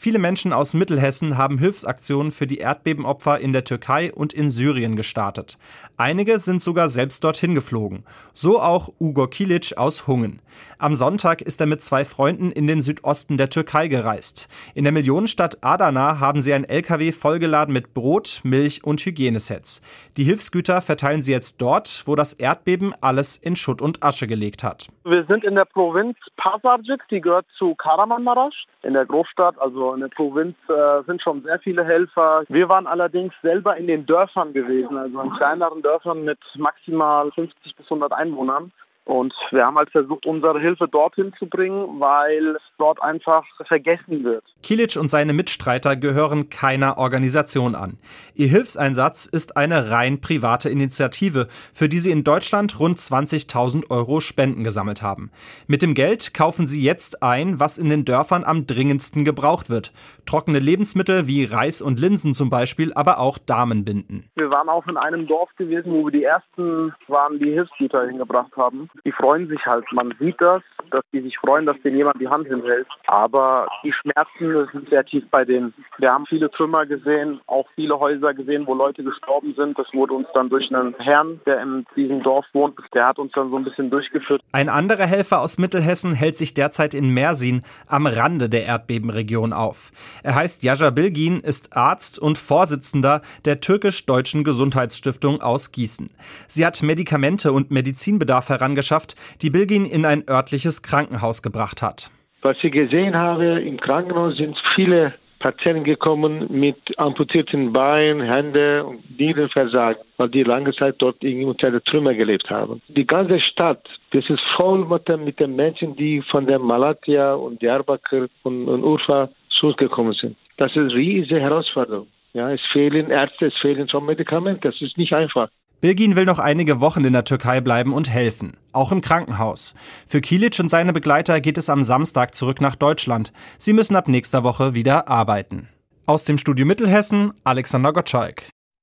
Viele Menschen aus Mittelhessen haben Hilfsaktionen für die Erdbebenopfer in der Türkei und in Syrien gestartet. Einige sind sogar selbst dorthin geflogen. So auch Ugo Kilic aus Hungen. Am Sonntag ist er mit zwei Freunden in den Südosten der Türkei gereist. In der Millionenstadt Adana haben sie ein LKW vollgeladen mit Brot, Milch und Hygienesets. Die Hilfsgüter verteilen sie jetzt dort, wo das Erdbeben alles in Schutt und Asche gelegt hat. Wir sind in der Provinz Pazarcık, die gehört zu Kahramanmaraş. In der Großstadt, also in der Provinz, äh, sind schon sehr viele Helfer. Wir waren allerdings selber in den Dörfern gewesen, also in kleineren Dörfern mit maximal 50 bis 100 Einwohnern. Und wir haben halt versucht, unsere Hilfe dorthin zu bringen, weil es dort einfach vergessen wird. Kilic und seine Mitstreiter gehören keiner Organisation an. Ihr Hilfseinsatz ist eine rein private Initiative, für die sie in Deutschland rund 20.000 Euro Spenden gesammelt haben. Mit dem Geld kaufen sie jetzt ein, was in den Dörfern am dringendsten gebraucht wird. Trockene Lebensmittel wie Reis und Linsen zum Beispiel, aber auch Damenbinden. Wir waren auch in einem Dorf gewesen, wo wir die ersten waren, die Hilfsgüter hingebracht haben die freuen sich halt. Man sieht das, dass die sich freuen, dass denen jemand die Hand hinhält. Aber die Schmerzen sind sehr tief bei denen. Wir haben viele Trümmer gesehen, auch viele Häuser gesehen, wo Leute gestorben sind. Das wurde uns dann durch einen Herrn, der in diesem Dorf wohnt, der hat uns dann so ein bisschen durchgeführt. Ein anderer Helfer aus Mittelhessen hält sich derzeit in Mersin am Rande der Erdbebenregion auf. Er heißt Jaja Bilgin, ist Arzt und Vorsitzender der türkisch-deutschen Gesundheitsstiftung aus Gießen. Sie hat Medikamente und Medizinbedarf herangeschafft die Bilgin in ein örtliches Krankenhaus gebracht hat. Was ich gesehen habe, im Krankenhaus sind viele Patienten gekommen mit amputierten Beinen, Händen und Nierenversagen, weil die lange Zeit dort unter der Trümmer gelebt haben. Die ganze Stadt, das ist voll mit, den, Menschen, die von der Malatya und Diyarbakir und, und Urfa zu uns gekommen sind. Das ist eine riesige Herausforderung. Ja, es fehlen Ärzte, es fehlen schon Medikamente. Das ist nicht einfach. Bilgin will noch einige Wochen in der Türkei bleiben und helfen, auch im Krankenhaus. Für Kilic und seine Begleiter geht es am Samstag zurück nach Deutschland. Sie müssen ab nächster Woche wieder arbeiten. Aus dem Studio Mittelhessen, Alexander Gottschalk.